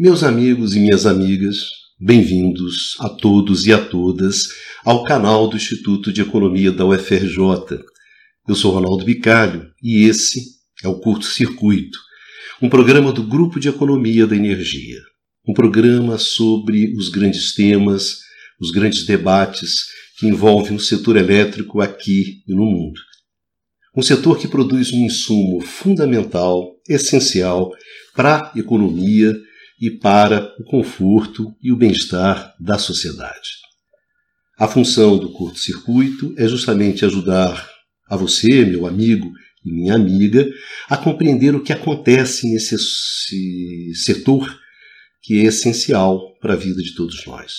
Meus amigos e minhas amigas, bem-vindos a todos e a todas ao canal do Instituto de Economia da UFRJ. Eu sou Ronaldo Bicalho e esse é o Curto Circuito, um programa do Grupo de Economia da Energia. Um programa sobre os grandes temas, os grandes debates que envolvem o setor elétrico aqui e no mundo. Um setor que produz um insumo fundamental, essencial para a economia e para o conforto e o bem-estar da sociedade. A função do curto-circuito é justamente ajudar a você, meu amigo e minha amiga, a compreender o que acontece nesse setor que é essencial para a vida de todos nós.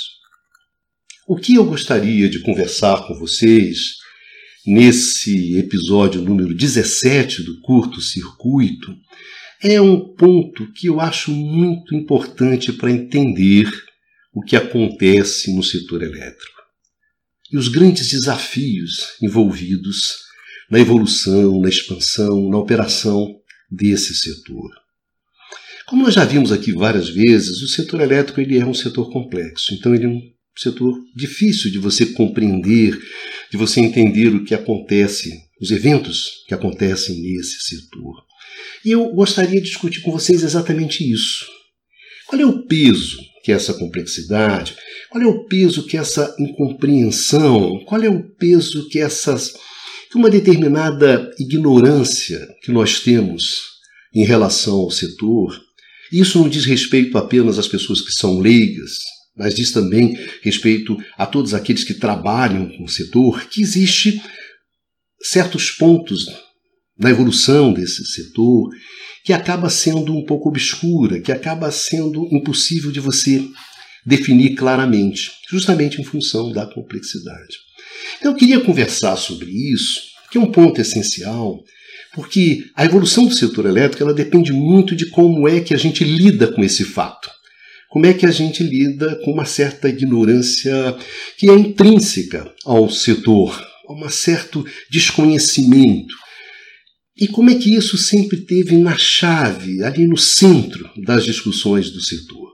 O que eu gostaria de conversar com vocês nesse episódio número 17 do curto circuito é um ponto que eu acho muito importante para entender o que acontece no setor elétrico e os grandes desafios envolvidos na evolução, na expansão, na operação desse setor. Como nós já vimos aqui várias vezes, o setor elétrico ele é um setor complexo, então ele é um setor difícil de você compreender, de você entender o que acontece, os eventos que acontecem nesse setor. E eu gostaria de discutir com vocês exatamente isso. Qual é o peso que é essa complexidade? Qual é o peso que é essa incompreensão? Qual é o peso que essas que uma determinada ignorância que nós temos em relação ao setor? Isso não diz respeito apenas às pessoas que são leigas, mas diz também respeito a todos aqueles que trabalham com o setor, que existe certos pontos na evolução desse setor, que acaba sendo um pouco obscura, que acaba sendo impossível de você definir claramente, justamente em função da complexidade. Então eu queria conversar sobre isso, que é um ponto essencial, porque a evolução do setor elétrico ela depende muito de como é que a gente lida com esse fato. Como é que a gente lida com uma certa ignorância que é intrínseca ao setor, um certo desconhecimento, e como é que isso sempre teve na chave, ali no centro das discussões do setor?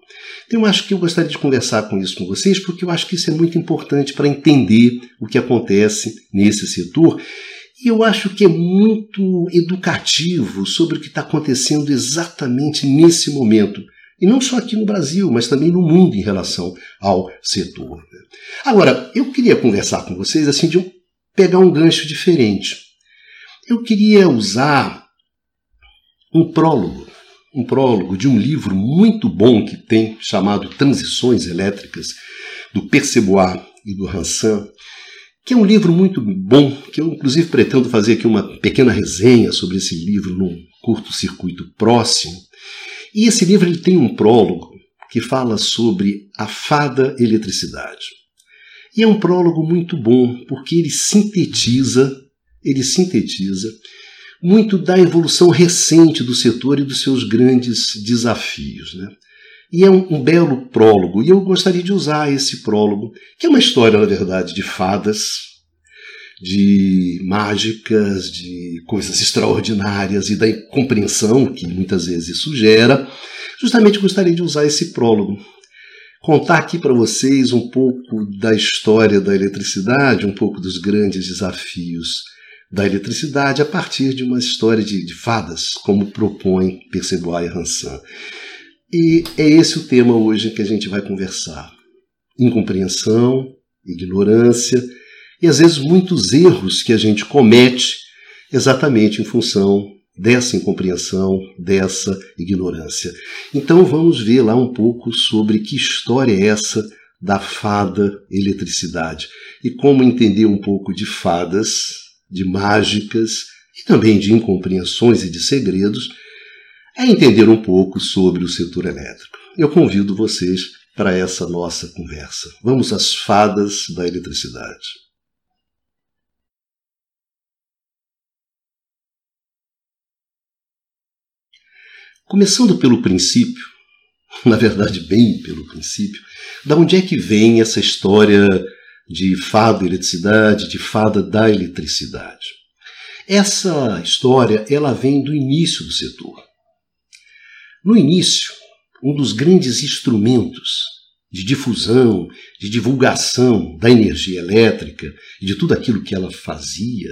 Então, eu acho que eu gostaria de conversar com isso com vocês, porque eu acho que isso é muito importante para entender o que acontece nesse setor. E eu acho que é muito educativo sobre o que está acontecendo exatamente nesse momento. E não só aqui no Brasil, mas também no mundo em relação ao setor. Né? Agora, eu queria conversar com vocês assim de pegar um gancho diferente. Eu queria usar um prólogo, um prólogo de um livro muito bom que tem chamado Transições Elétricas, do Percebois e do Hansan, que é um livro muito bom, que eu inclusive pretendo fazer aqui uma pequena resenha sobre esse livro num curto-circuito próximo. E esse livro ele tem um prólogo que fala sobre a fada eletricidade. E é um prólogo muito bom, porque ele sintetiza ele sintetiza muito da evolução recente do setor e dos seus grandes desafios. Né? E é um, um, belo prólogo, e eu gostaria de usar esse prólogo, que é uma história, na verdade, de fadas, de mágicas, de coisas extraordinárias e da compreensão que muitas vezes isso gera. Justamente gostaria de usar esse prólogo. Contar aqui para vocês um pouco da história da eletricidade, um pouco dos grandes desafios da eletricidade a partir de uma história de, de fadas, como propõe Percebois e Hansan. E é esse o tema hoje que a gente vai conversar. Incompreensão, ignorância e às vezes muitos erros que a gente comete exatamente em função dessa incompreensão, dessa ignorância. Então vamos ver lá um pouco sobre que história é essa da fada eletricidade e como entender um pouco de fadas de mágicas e também de incompreensões e de segredos, é entender um pouco sobre o setor elétrico. Eu convido vocês para essa nossa conversa. Vamos às fadas da eletricidade. Começando pelo princípio, na verdade, bem pelo princípio, da onde é que vem essa história de fada eletricidade, de fada da eletricidade. Essa história ela vem do início do setor. No início, um dos grandes instrumentos de difusão, de divulgação da energia elétrica e de tudo aquilo que ela fazia,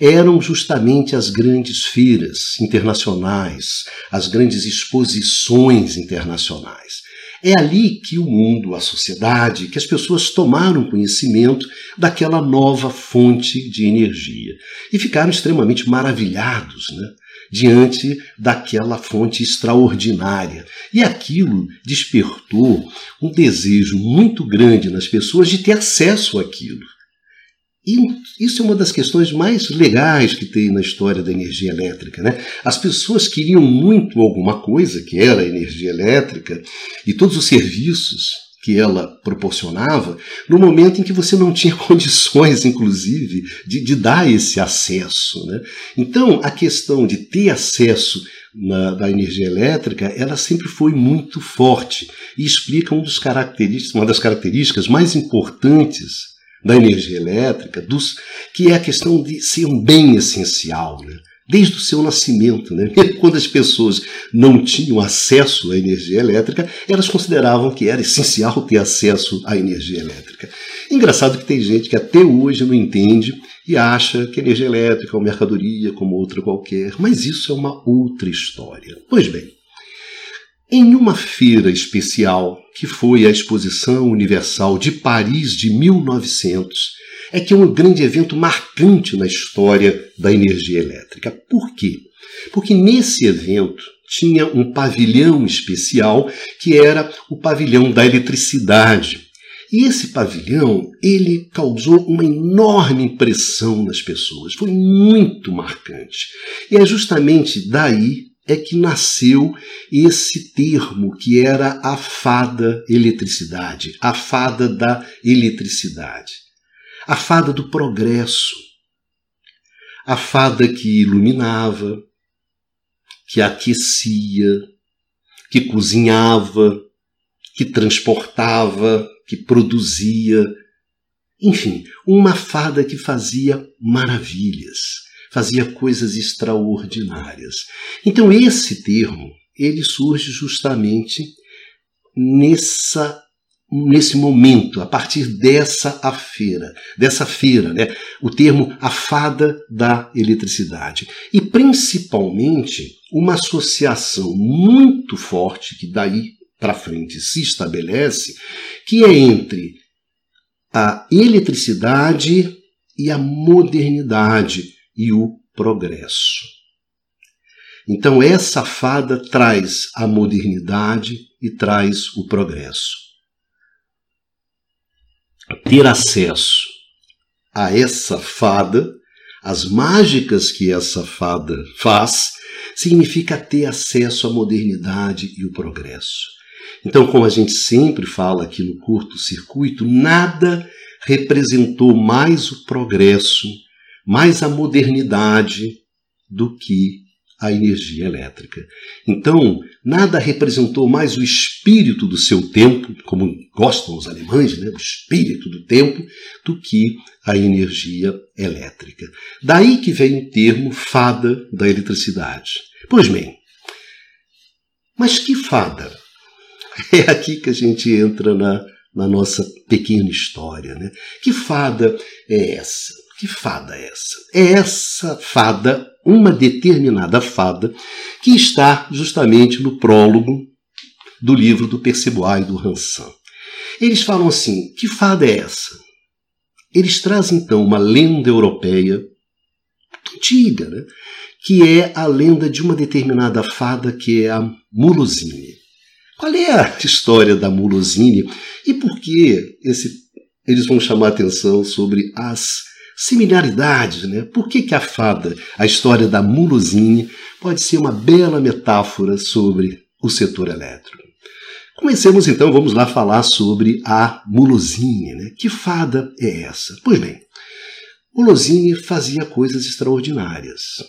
eram justamente as grandes feiras internacionais, as grandes exposições internacionais. É ali que o mundo, a sociedade, que as pessoas tomaram conhecimento daquela nova fonte de energia e ficaram extremamente maravilhados, né? diante daquela fonte extraordinária. E aquilo despertou um desejo muito grande nas pessoas de ter acesso àquilo. Isso é uma das questões mais legais que tem na história da energia elétrica. Né? As pessoas queriam muito alguma coisa, que era a energia elétrica, e todos os serviços que ela proporcionava, no momento em que você não tinha condições, inclusive, de, de dar esse acesso. Né? Então, a questão de ter acesso na, da energia elétrica, ela sempre foi muito forte e explica um dos uma das características mais importantes da energia elétrica, dos, que é a questão de ser um bem essencial, né? desde o seu nascimento. Né? Quando as pessoas não tinham acesso à energia elétrica, elas consideravam que era essencial ter acesso à energia elétrica. Engraçado que tem gente que até hoje não entende e acha que energia elétrica é uma mercadoria como outra qualquer, mas isso é uma outra história. Pois bem, em uma feira especial, que foi a Exposição Universal de Paris de 1900, é que é um grande evento marcante na história da energia elétrica. Por quê? Porque nesse evento tinha um pavilhão especial que era o pavilhão da eletricidade. E esse pavilhão, ele causou uma enorme impressão nas pessoas, foi muito marcante. E é justamente daí é que nasceu esse termo que era a fada eletricidade, a fada da eletricidade, a fada do progresso, a fada que iluminava, que aquecia, que cozinhava, que transportava, que produzia, enfim, uma fada que fazia maravilhas fazia coisas extraordinárias. Então esse termo, ele surge justamente nessa nesse momento, a partir dessa feira, dessa feira, né? o termo a fada da eletricidade. E principalmente uma associação muito forte que daí para frente se estabelece, que é entre a eletricidade e a modernidade, e o progresso. Então, essa fada traz a modernidade e traz o progresso. Ter acesso a essa fada, as mágicas que essa fada faz, significa ter acesso à modernidade e o progresso. Então, como a gente sempre fala aqui no curto-circuito, nada representou mais o progresso mais a modernidade do que a energia elétrica. Então, nada representou mais o espírito do seu tempo, como gostam os alemães, né? o espírito do tempo, do que a energia elétrica. Daí que vem o termo fada da eletricidade. Pois bem, mas que fada? É aqui que a gente entra na, na nossa pequena história. Né? Que fada é essa? Que fada é essa? É essa fada, uma determinada fada, que está justamente no prólogo do livro do Percebois e do Hansan. Eles falam assim: que fada é essa? Eles trazem então uma lenda europeia antiga, né? que é a lenda de uma determinada fada que é a Mulosine. Qual é a história da Mulosine e por que esse, eles vão chamar atenção sobre as similaridades, né? Por que, que a fada, a história da Mulosine, pode ser uma bela metáfora sobre o setor elétrico? Comecemos então, vamos lá falar sobre a Mulosine, né? Que fada é essa? Pois bem, Mulosine fazia coisas extraordinárias.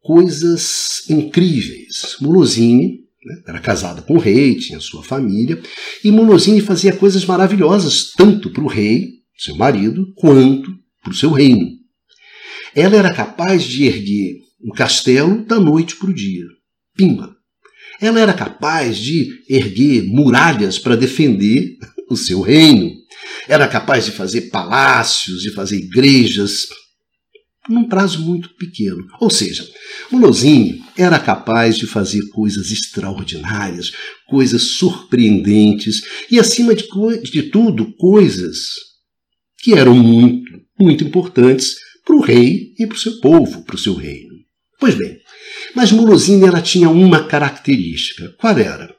Coisas incríveis. Mulosine né? era casada com o rei, tinha sua família, e Mulosine fazia coisas maravilhosas, tanto para o rei seu marido, quanto para o seu reino. Ela era capaz de erguer um castelo da noite para o dia. Pimba! Ela era capaz de erguer muralhas para defender o seu reino. Era capaz de fazer palácios, de fazer igrejas, num prazo muito pequeno. Ou seja, Molosini era capaz de fazer coisas extraordinárias, coisas surpreendentes e, acima de, de tudo, coisas que eram muito, muito importantes para o rei e para o seu povo, para o seu reino. Pois bem, mas Molosini ela tinha uma característica. Qual era?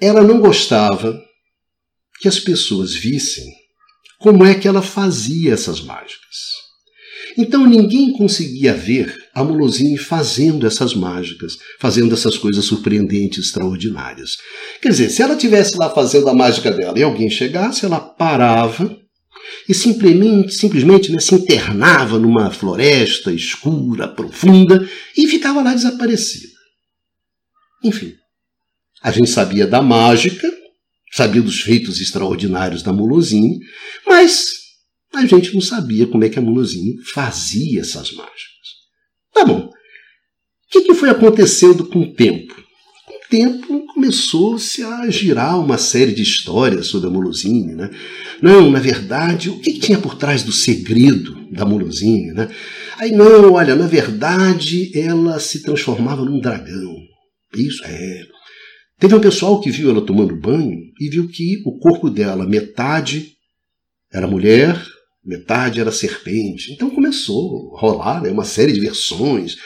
Ela não gostava que as pessoas vissem como é que ela fazia essas mágicas. Então ninguém conseguia ver a Molosini fazendo essas mágicas, fazendo essas coisas surpreendentes, extraordinárias. Quer dizer, se ela tivesse lá fazendo a mágica dela e alguém chegasse, ela parava e simplesmente, simplesmente né, se internava numa floresta escura, profunda e ficava lá desaparecida. Enfim, a gente sabia da mágica, sabia dos feitos extraordinários da Molosini, mas a gente não sabia como é que a Molosini fazia essas mágicas. Tá bom. O que, que foi acontecendo com o tempo? Com o tempo começou-se a girar uma série de histórias sobre a Molosini. Né? Não, na verdade, o que, que tinha por trás do segredo da Molosini? Né? Aí, não, olha, na verdade, ela se transformava num dragão. Isso é. Teve um pessoal que viu ela tomando banho e viu que o corpo dela, metade era mulher, metade era serpente. Então começou a rolar né, uma série de versões,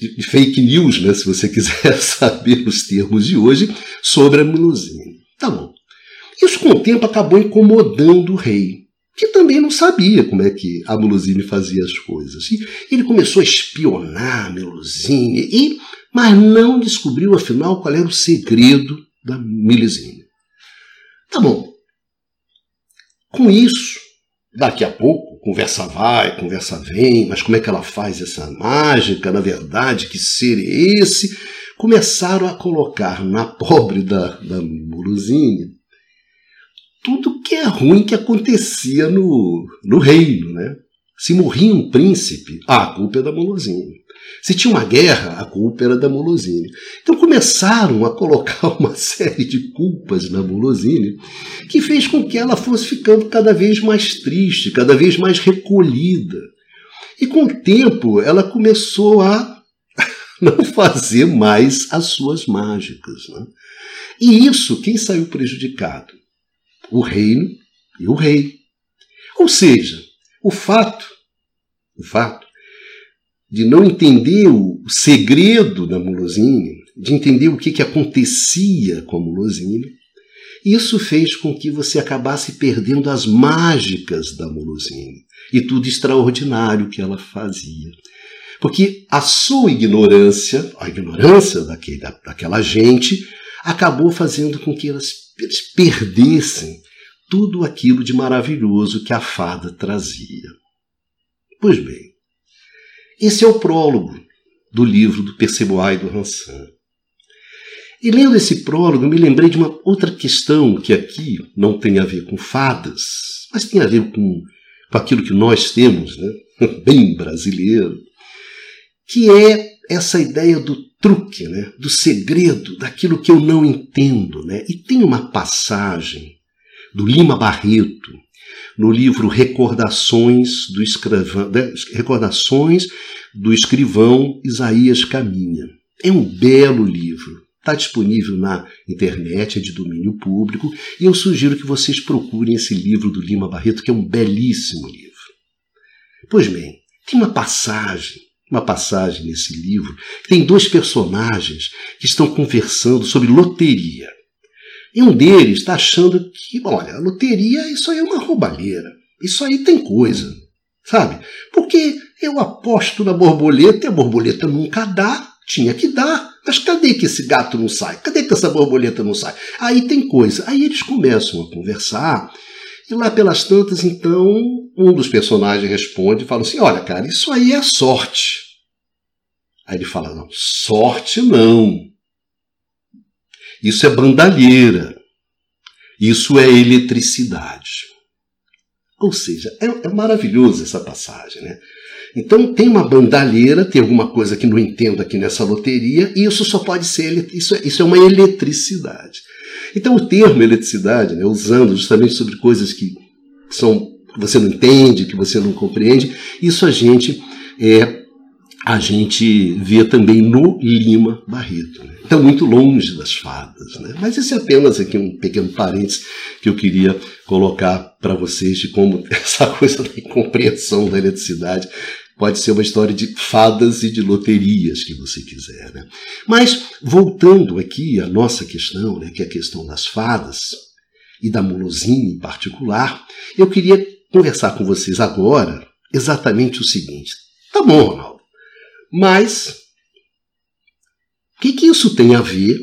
de, de fake news, né, se você quiser saber os termos de hoje, sobre a Melusine. Tá bom. Isso com o tempo acabou incomodando o rei, que também não sabia como é que a Melusine fazia as coisas. E ele começou a espionar a Melusine, e, mas não descobriu afinal qual era o segredo da Melusine. Tá bom. Com isso, Daqui a pouco, conversa vai, conversa vem, mas como é que ela faz essa mágica? Na verdade, que ser é esse? Começaram a colocar na pobre da, da Morosini tudo que é ruim que acontecia no, no reino, né? Se morria um príncipe, ah, a culpa é da Morosini. Se tinha uma guerra, a culpa era da Molosine. Então começaram a colocar uma série de culpas na Molosine, que fez com que ela fosse ficando cada vez mais triste, cada vez mais recolhida. E com o tempo ela começou a não fazer mais as suas mágicas. Né? E isso, quem saiu prejudicado? O reino e o rei. Ou seja, o fato, o fato de não entender o segredo da Mulosine, de entender o que, que acontecia com a Mulosine, isso fez com que você acabasse perdendo as mágicas da Mulosine e tudo extraordinário que ela fazia. Porque a sua ignorância, a ignorância daquele, daquela gente, acabou fazendo com que elas, eles perdessem tudo aquilo de maravilhoso que a fada trazia. Pois bem, esse é o prólogo do livro do Perceboai do Hansan. E lendo esse prólogo, me lembrei de uma outra questão que aqui não tem a ver com fadas, mas tem a ver com, com aquilo que nós temos, né? bem brasileiro, que é essa ideia do truque, né? do segredo, daquilo que eu não entendo. Né? E tem uma passagem do Lima Barreto, no livro Recordações do Escrivão, Recordações do Escrivão Isaías Caminha. É um belo livro. Está disponível na internet, é de domínio público, e eu sugiro que vocês procurem esse livro do Lima Barreto, que é um belíssimo livro. Pois bem, tem uma passagem, uma passagem nesse livro, tem dois personagens que estão conversando sobre loteria. E um deles está achando que, olha, a loteria, isso aí é uma roubalheira. Isso aí tem coisa, sabe? Porque eu aposto na borboleta e a borboleta nunca dá, tinha que dar. Mas cadê que esse gato não sai? Cadê que essa borboleta não sai? Aí tem coisa. Aí eles começam a conversar. E lá pelas tantas, então, um dos personagens responde e fala assim: Olha, cara, isso aí é sorte. Aí ele fala: Não, sorte não. Isso é bandalheira. Isso é eletricidade. Ou seja, é, é maravilhoso essa passagem. Né? Então tem uma bandalheira, tem alguma coisa que não entendo aqui nessa loteria, e isso só pode ser, isso é, isso é uma eletricidade. Então o termo eletricidade, né, usando justamente sobre coisas que são que você não entende, que você não compreende, isso a gente é a gente vê também no Lima Barreto. Né? Então, muito longe das fadas. Né? Mas esse é apenas aqui um pequeno parênteses que eu queria colocar para vocês de como essa coisa da incompreensão da eletricidade pode ser uma história de fadas e de loterias, que você quiser. Né? Mas, voltando aqui à nossa questão, né, que é a questão das fadas, e da Molosine em particular, eu queria conversar com vocês agora exatamente o seguinte. Tá bom, Ronaldo. Mas, o que, que isso tem a ver,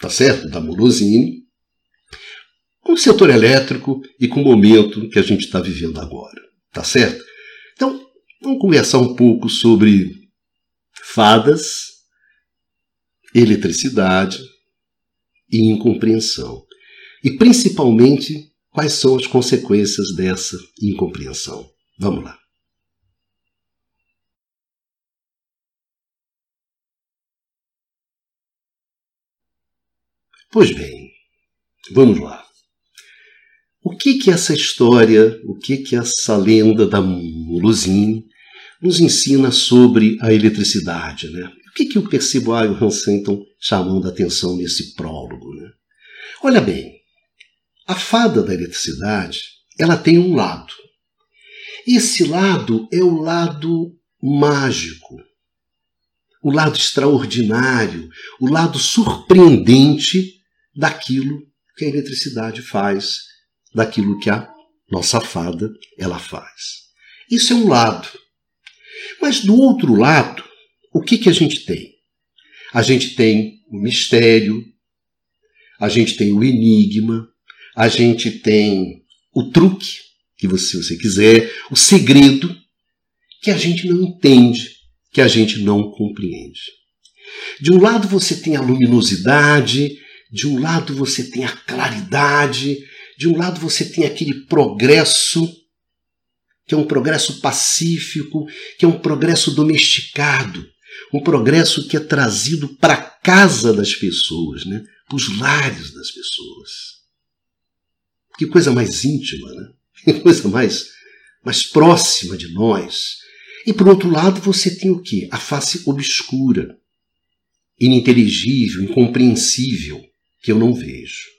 tá certo, da Morosini, com o setor elétrico e com o momento que a gente está vivendo agora, tá certo? Então, vamos conversar um pouco sobre fadas, eletricidade e incompreensão. E principalmente, quais são as consequências dessa incompreensão. Vamos lá. Pois bem, vamos lá. O que que essa história, o que que essa lenda da Muluzine nos ensina sobre a eletricidade, né? O que que eu percebo a Hansenton chamando a atenção nesse prólogo, né? Olha bem, a fada da eletricidade, ela tem um lado. Esse lado é o lado mágico, o lado extraordinário, o lado surpreendente daquilo que a eletricidade faz, daquilo que a nossa fada ela faz. Isso é um lado. Mas do outro lado, o que, que a gente tem? A gente tem o mistério, a gente tem o enigma, a gente tem o truque, que você, se você quiser, o segredo, que a gente não entende, que a gente não compreende. De um lado você tem a luminosidade, de um lado você tem a claridade, de um lado você tem aquele progresso, que é um progresso pacífico, que é um progresso domesticado, um progresso que é trazido para a casa das pessoas, né? para os lares das pessoas. Que coisa mais íntima, né? que coisa mais, mais próxima de nós. E por outro lado você tem o quê? A face obscura, ininteligível, incompreensível que eu não vejo.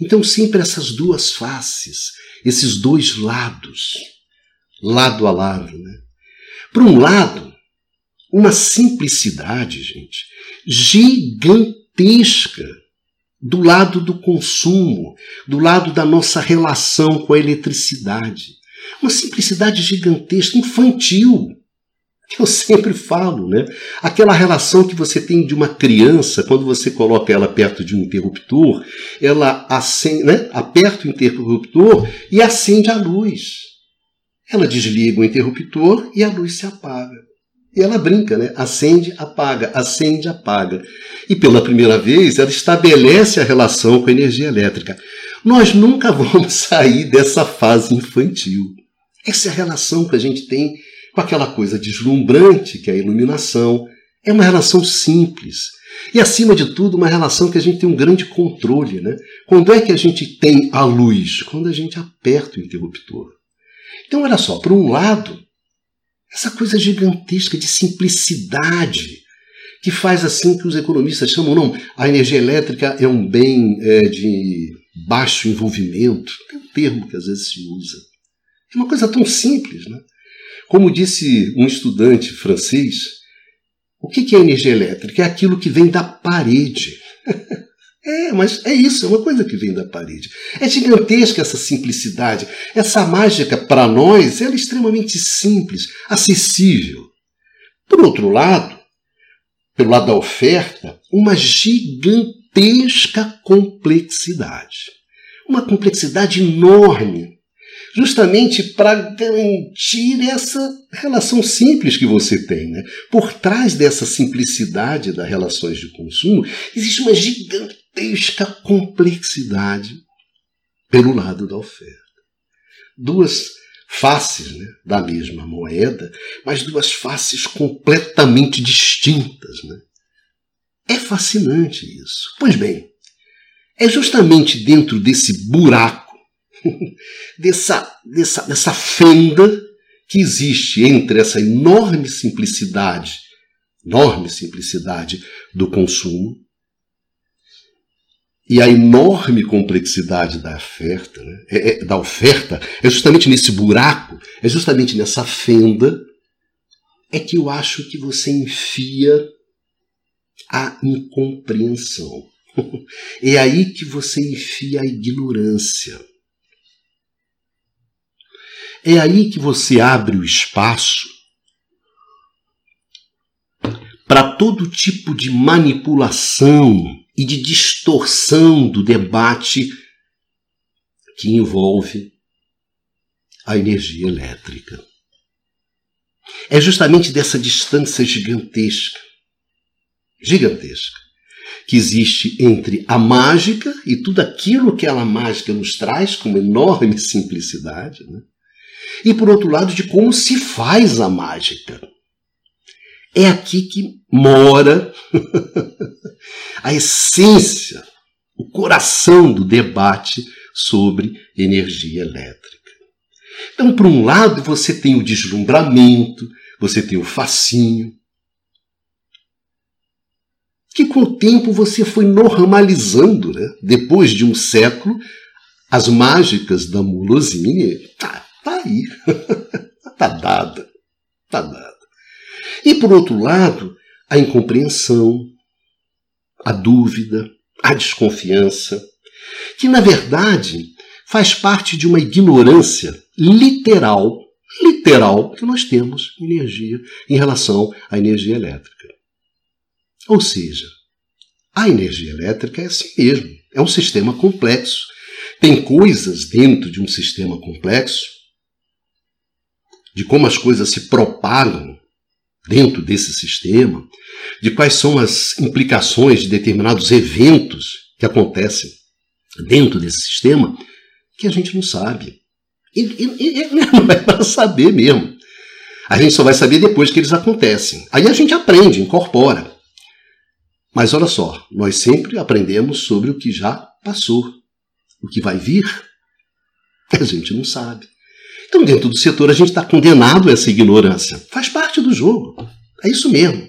Então, sempre essas duas faces, esses dois lados, lado a lado. Né? Por um lado, uma simplicidade, gente, gigantesca do lado do consumo, do lado da nossa relação com a eletricidade. Uma simplicidade gigantesca, infantil eu sempre falo, né? Aquela relação que você tem de uma criança, quando você coloca ela perto de um interruptor, ela acende, né? aperta o interruptor e acende a luz. Ela desliga o interruptor e a luz se apaga. E ela brinca, né? Acende, apaga, acende, apaga. E pela primeira vez ela estabelece a relação com a energia elétrica. Nós nunca vamos sair dessa fase infantil. Essa é a relação que a gente tem com aquela coisa deslumbrante que é a iluminação. É uma relação simples. E, acima de tudo, uma relação que a gente tem um grande controle. Né? Quando é que a gente tem a luz? Quando a gente aperta o interruptor. Então, olha só, por um lado, essa coisa gigantesca de simplicidade que faz assim que os economistas chamam, não, a energia elétrica é um bem é, de baixo envolvimento. É um termo que às vezes se usa. É uma coisa tão simples, né? Como disse um estudante francês, o que é energia elétrica? É aquilo que vem da parede. É, mas é isso, é uma coisa que vem da parede. É gigantesca essa simplicidade. Essa mágica, para nós, ela é extremamente simples, acessível. Por outro lado, pelo lado da oferta, uma gigantesca complexidade. Uma complexidade enorme justamente para garantir essa relação simples que você tem. Né? Por trás dessa simplicidade das relações de consumo, existe uma gigantesca complexidade pelo lado da oferta. Duas, faces né, da mesma moeda, mas duas faces completamente distintas. Né? É fascinante isso. Pois bem, é justamente dentro desse buraco, dessa, dessa, dessa fenda que existe entre essa enorme simplicidade, enorme simplicidade do consumo e a enorme complexidade da oferta, né? é, é, da oferta, é justamente nesse buraco, é justamente nessa fenda, é que eu acho que você enfia a incompreensão. é aí que você enfia a ignorância. É aí que você abre o espaço para todo tipo de manipulação e de distorção do debate que envolve a energia elétrica. É justamente dessa distância gigantesca, gigantesca, que existe entre a mágica e tudo aquilo que ela mágica nos traz com enorme simplicidade, né? E por outro lado de como se faz a mágica. É aqui que mora a essência, o coração do debate sobre energia elétrica. Então, por um lado, você tem o deslumbramento, você tem o fascínio, que com o tempo você foi normalizando, né? depois de um século, as mágicas da Mulosine, tá, tá aí, tá dada, tá dada. E por outro lado, a incompreensão, a dúvida, a desconfiança, que na verdade faz parte de uma ignorância literal, literal que nós temos energia em relação à energia elétrica. Ou seja, a energia elétrica é assim mesmo, é um sistema complexo. Tem coisas dentro de um sistema complexo, de como as coisas se propagam dentro desse sistema, de quais são as implicações de determinados eventos que acontecem dentro desse sistema, que a gente não sabe. E, e, e não é para saber mesmo. A gente só vai saber depois que eles acontecem. Aí a gente aprende, incorpora. Mas olha só, nós sempre aprendemos sobre o que já passou. O que vai vir, a gente não sabe. Então, dentro do setor, a gente está condenado a essa ignorância. Faz parte do jogo. É isso mesmo.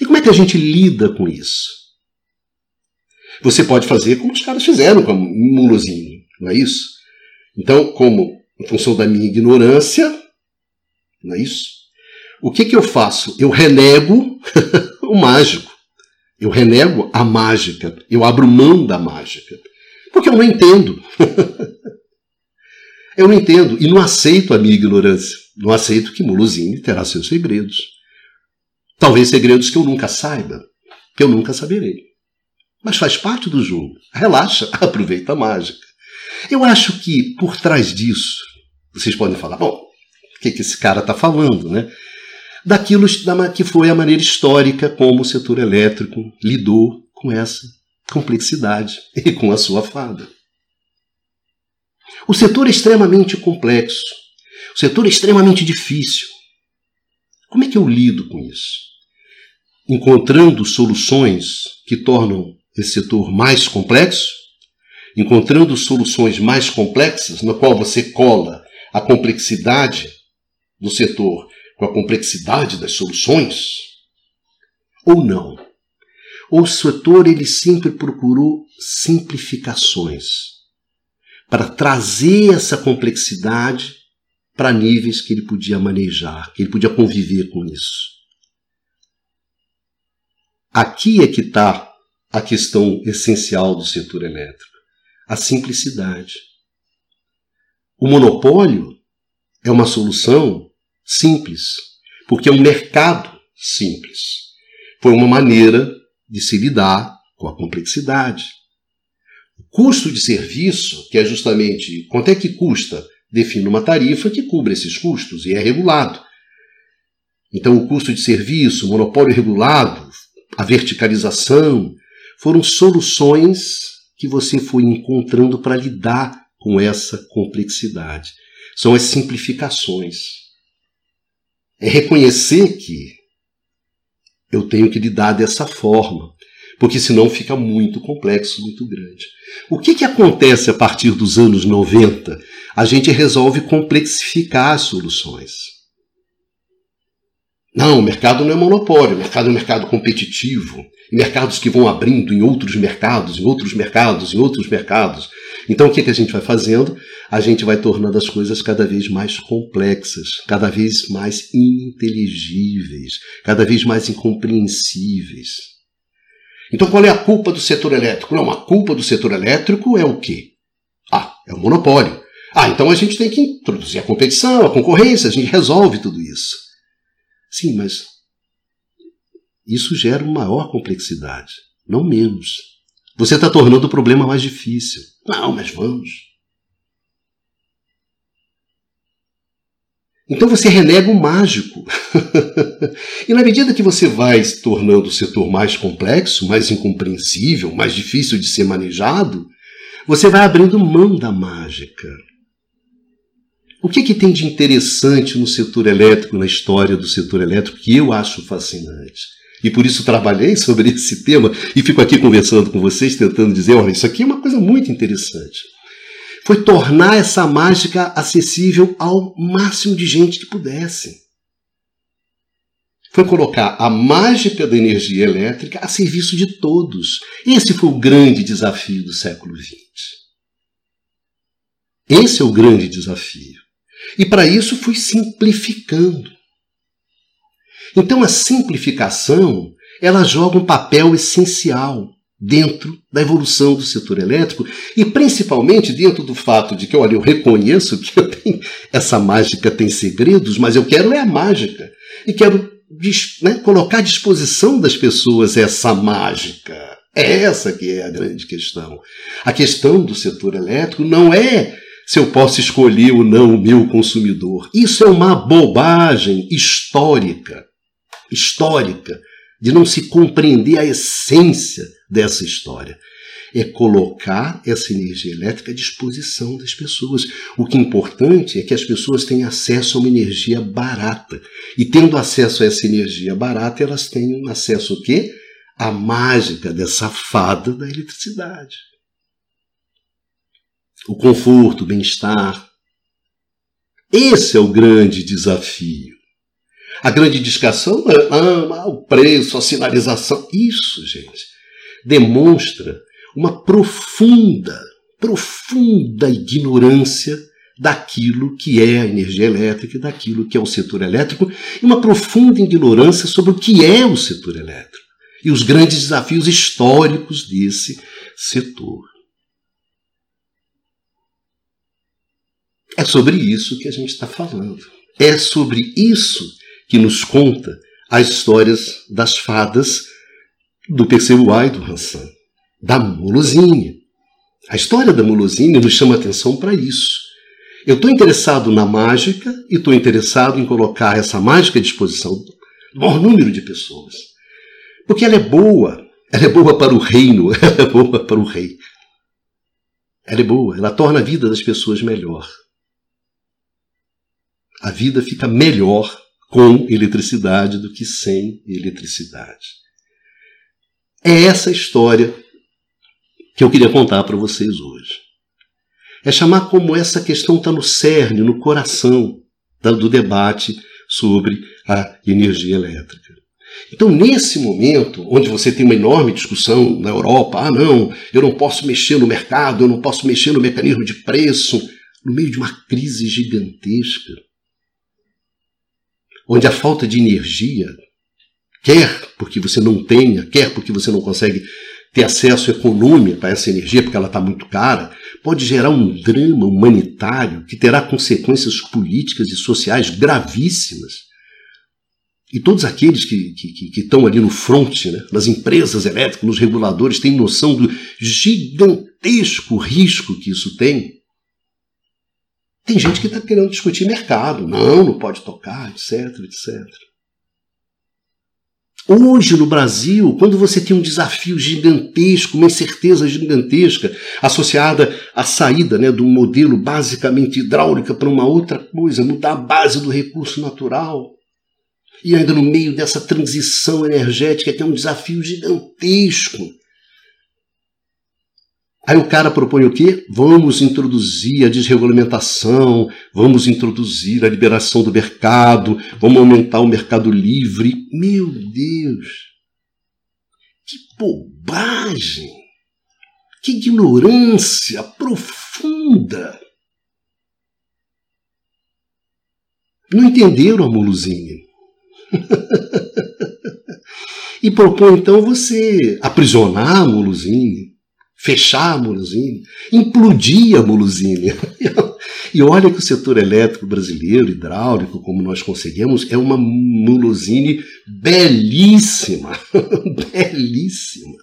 E como é que a gente lida com isso? Você pode fazer como os caras fizeram com a Mulozinho, não é isso? Então, como em função da minha ignorância, não é isso? O que, que eu faço? Eu renego o mágico. Eu renego a mágica. Eu abro mão da mágica. Porque eu não entendo. Eu não entendo e não aceito a minha ignorância. Não aceito que Muluzine terá seus segredos. Talvez segredos que eu nunca saiba, que eu nunca saberei. Mas faz parte do jogo. Relaxa, aproveita a mágica. Eu acho que por trás disso, vocês podem falar, bom, o que, que esse cara está falando, né? Daquilo que foi a maneira histórica como o setor elétrico lidou com essa complexidade e com a sua fada. O setor é extremamente complexo. O setor é extremamente difícil. Como é que eu lido com isso? Encontrando soluções que tornam esse setor mais complexo? Encontrando soluções mais complexas, na qual você cola a complexidade do setor com a complexidade das soluções? Ou não? Ou o setor ele sempre procurou simplificações para trazer essa complexidade para níveis que ele podia manejar, que ele podia conviver com isso. Aqui é que está a questão essencial do setor elétrico: a simplicidade. O monopólio é uma solução simples, porque é um mercado simples. Foi uma maneira de se lidar com a complexidade custo de serviço, que é justamente quanto é que custa, define uma tarifa que cubra esses custos e é regulado. Então, o custo de serviço, o monopólio regulado, a verticalização, foram soluções que você foi encontrando para lidar com essa complexidade. são as simplificações. É reconhecer que eu tenho que lidar dessa forma, porque senão fica muito complexo, muito grande. O que, que acontece a partir dos anos 90? A gente resolve complexificar as soluções. Não, o mercado não é monopólio, o mercado é um mercado competitivo, mercados que vão abrindo em outros mercados, em outros mercados, em outros mercados. Então o que, que a gente vai fazendo? A gente vai tornando as coisas cada vez mais complexas, cada vez mais ininteligíveis, cada vez mais incompreensíveis. Então qual é a culpa do setor elétrico? Não, a culpa do setor elétrico é o quê? Ah, é o monopólio. Ah, então a gente tem que introduzir a competição, a concorrência, a gente resolve tudo isso. Sim, mas isso gera uma maior complexidade, não menos. Você está tornando o problema mais difícil. Não, mas vamos. Então você renega o mágico. e na medida que você vai se tornando o setor mais complexo, mais incompreensível, mais difícil de ser manejado, você vai abrindo mão da mágica. O que, que tem de interessante no setor elétrico, na história do setor elétrico, que eu acho fascinante? E por isso trabalhei sobre esse tema e fico aqui conversando com vocês, tentando dizer: olha, isso aqui é uma coisa muito interessante. Foi tornar essa mágica acessível ao máximo de gente que pudesse. Foi colocar a mágica da energia elétrica a serviço de todos. Esse foi o grande desafio do século XX. Esse é o grande desafio. E para isso fui simplificando. Então a simplificação, ela joga um papel essencial dentro da evolução do setor elétrico e principalmente dentro do fato de que, olha, eu reconheço que eu tenho, essa mágica tem segredos, mas eu quero é a mágica e quero né, colocar à disposição das pessoas essa mágica. É essa que é a grande questão. A questão do setor elétrico não é se eu posso escolher ou não o meu consumidor. Isso é uma bobagem histórica, histórica, de não se compreender a essência dessa história. É colocar essa energia elétrica à disposição das pessoas. O que é importante é que as pessoas tenham acesso a uma energia barata. E tendo acesso a essa energia barata, elas tenham acesso ao quê? A mágica dessa fada da eletricidade o conforto, o bem-estar. Esse é o grande desafio. A grande discação é ah, o preço, a sinalização. Isso, gente, demonstra uma profunda, profunda ignorância daquilo que é a energia elétrica, daquilo que é o setor elétrico, e uma profunda ignorância sobre o que é o setor elétrico e os grandes desafios históricos desse setor. É sobre isso que a gente está falando. É sobre isso que nos conta as histórias das fadas do Percebuá e do Hansan, da Molosine. A história da Molosine nos chama atenção para isso. Eu estou interessado na mágica e estou interessado em colocar essa mágica à disposição do maior número de pessoas. Porque ela é boa, ela é boa para o reino, ela é boa para o rei. Ela é boa, ela torna a vida das pessoas melhor a vida fica melhor com eletricidade do que sem eletricidade. É essa história que eu queria contar para vocês hoje. É chamar como essa questão está no cerne, no coração do debate sobre a energia elétrica. Então, nesse momento, onde você tem uma enorme discussão na Europa, ah, não, eu não posso mexer no mercado, eu não posso mexer no mecanismo de preço, no meio de uma crise gigantesca, onde a falta de energia, quer porque você não tenha, quer porque você não consegue ter acesso econômico a essa energia, porque ela está muito cara, pode gerar um drama humanitário que terá consequências políticas e sociais gravíssimas. E todos aqueles que, que, que estão ali no front, né, nas empresas elétricas, nos reguladores, têm noção do gigantesco risco que isso tem tem gente que está querendo discutir mercado. Não, não pode tocar, etc, etc. Hoje no Brasil, quando você tem um desafio gigantesco, uma incerteza gigantesca associada à saída né, do modelo basicamente hidráulica para uma outra coisa, mudar a base do recurso natural, e ainda no meio dessa transição energética que é um desafio gigantesco, Aí o cara propõe o quê? Vamos introduzir a desregulamentação, vamos introduzir a liberação do mercado, vamos aumentar o mercado livre. Meu Deus! Que bobagem! Que ignorância profunda! Não entenderam a e propõe então você aprisionar a fechar a Molosine, implodir a. E olha que o setor elétrico brasileiro, hidráulico, como nós conseguimos, é uma Molosine belíssima, belíssima.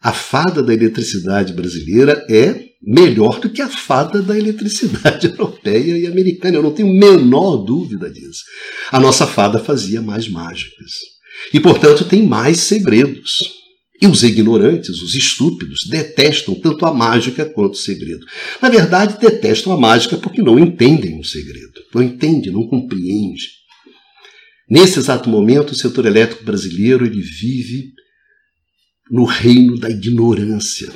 A fada da eletricidade brasileira é melhor do que a fada da eletricidade europeia e americana. Eu não tenho menor dúvida disso. A nossa fada fazia mais mágicas. E, portanto, tem mais segredos. E os ignorantes, os estúpidos, detestam tanto a mágica quanto o segredo. Na verdade, detestam a mágica porque não entendem o segredo. Não entende, não compreende. Nesse exato momento, o setor elétrico brasileiro ele vive no reino da ignorância.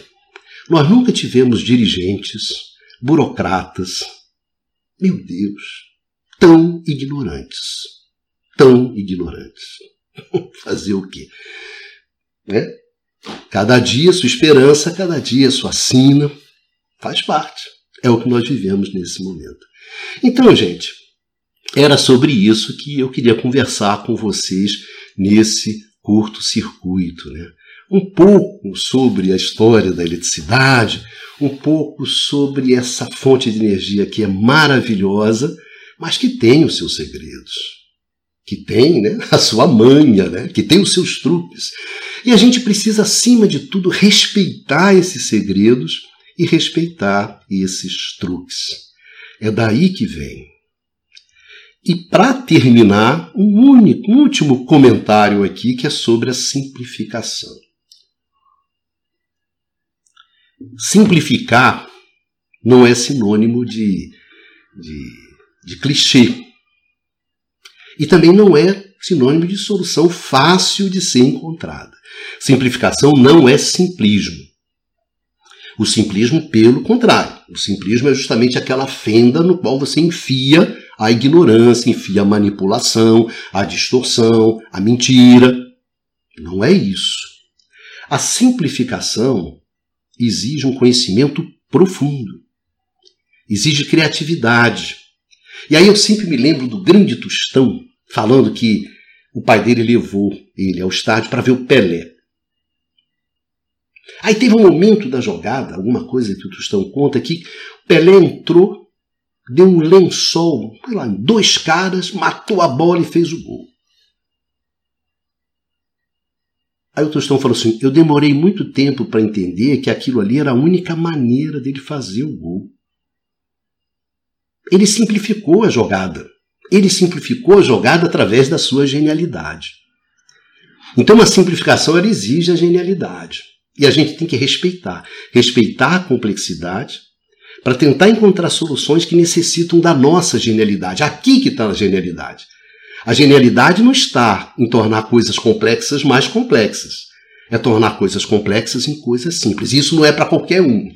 Nós nunca tivemos dirigentes, burocratas, meu Deus, tão ignorantes. Tão ignorantes. Fazer o quê? Né? Cada dia sua esperança, cada dia sua sina. Faz parte. É o que nós vivemos nesse momento. Então, gente, era sobre isso que eu queria conversar com vocês nesse curto circuito. Né? Um pouco sobre a história da eletricidade, um pouco sobre essa fonte de energia que é maravilhosa, mas que tem os seus segredos, que tem né, a sua manha, né, que tem os seus truques. E a gente precisa, acima de tudo, respeitar esses segredos e respeitar esses truques. É daí que vem. E para terminar, um único, um último comentário aqui que é sobre a simplificação. Simplificar não é sinônimo de, de, de clichê. E também não é sinônimo de solução fácil de ser encontrada. Simplificação não é simplismo. O simplismo, pelo contrário, o simplismo é justamente aquela fenda no qual você enfia a ignorância, enfia a manipulação, a distorção, a mentira. Não é isso. A simplificação exige um conhecimento profundo, exige criatividade. E aí eu sempre me lembro do grande Tostão falando que o pai dele levou ele ao estádio para ver o Pelé. Aí teve um momento da jogada, alguma coisa que o Tostão conta, que o Pelé entrou, deu um lençol, sei lá, dois caras, matou a bola e fez o gol. Aí o Tostão falou assim: Eu demorei muito tempo para entender que aquilo ali era a única maneira dele fazer o gol. Ele simplificou a jogada. Ele simplificou a jogada através da sua genialidade. Então, a simplificação ela exige a genialidade. E a gente tem que respeitar. Respeitar a complexidade para tentar encontrar soluções que necessitam da nossa genialidade. Aqui que está a genialidade. A genialidade não está em tornar coisas complexas mais complexas. É tornar coisas complexas em coisas simples. E isso não é para qualquer um.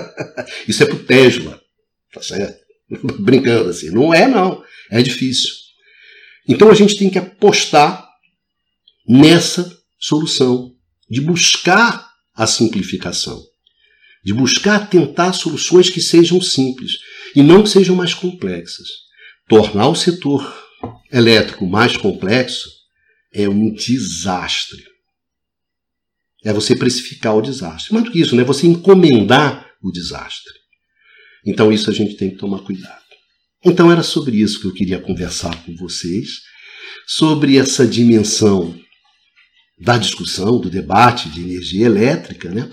isso é para o Tesla. Tá certo? Brincando assim. Não é, não. É difícil. Então a gente tem que apostar nessa solução, de buscar a simplificação, de buscar tentar soluções que sejam simples e não que sejam mais complexas. Tornar o setor elétrico mais complexo é um desastre. É você precificar o desastre. Mais do que isso, né? você encomendar o desastre. Então, isso a gente tem que tomar cuidado. Então era sobre isso que eu queria conversar com vocês, sobre essa dimensão da discussão, do debate de energia elétrica, né?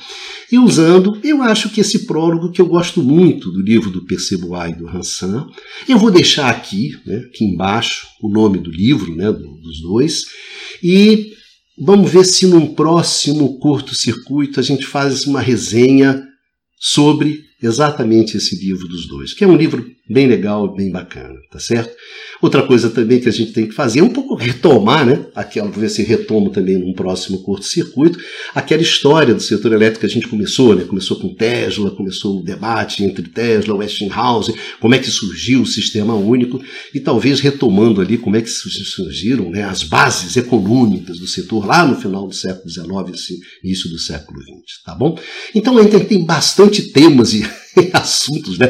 e usando, eu acho que esse prólogo que eu gosto muito do livro do Percebuá e do Hansan, eu vou deixar aqui, né, aqui embaixo, o nome do livro, né, dos dois, E vamos ver se num próximo curto-circuito a gente faz uma resenha sobre exatamente esse livro dos dois, que é um livro bem legal, bem bacana, tá certo? Outra coisa também que a gente tem que fazer é um pouco retomar, né? Aquela, ver se retomo também num próximo curto-circuito, aquela história do setor elétrico que a gente começou, né? Começou com Tesla, começou o debate entre Tesla, Westinghouse, como é que surgiu o sistema único, e talvez retomando ali como é que surgiram né, as bases econômicas do setor lá no final do século XIX início do século XX, tá bom? Então ainda tem bastante temas e assuntos, né?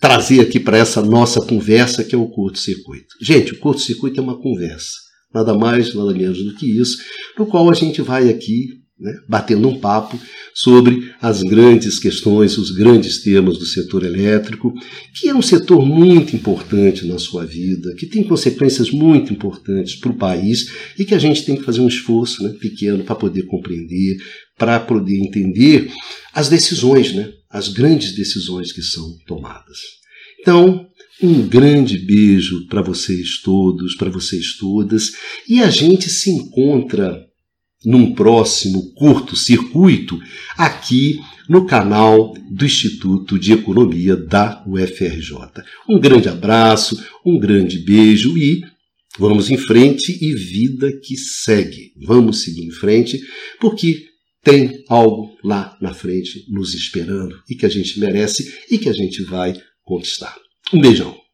Trazer aqui para essa nossa conversa, que é o curto-circuito. Gente, o curto-circuito é uma conversa, nada mais, nada menos do que isso, no qual a gente vai aqui né, batendo um papo sobre as grandes questões, os grandes temas do setor elétrico, que é um setor muito importante na sua vida, que tem consequências muito importantes para o país e que a gente tem que fazer um esforço né, pequeno para poder compreender, para poder entender as decisões, né, as grandes decisões que são tomadas. Então, um grande beijo para vocês todos, para vocês todas, e a gente se encontra num próximo curto circuito aqui no canal do Instituto de Economia da UFRJ. Um grande abraço, um grande beijo e vamos em frente e vida que segue. Vamos seguir em frente porque tem algo lá na frente nos esperando e que a gente merece e que a gente vai conquistar. Um beijão.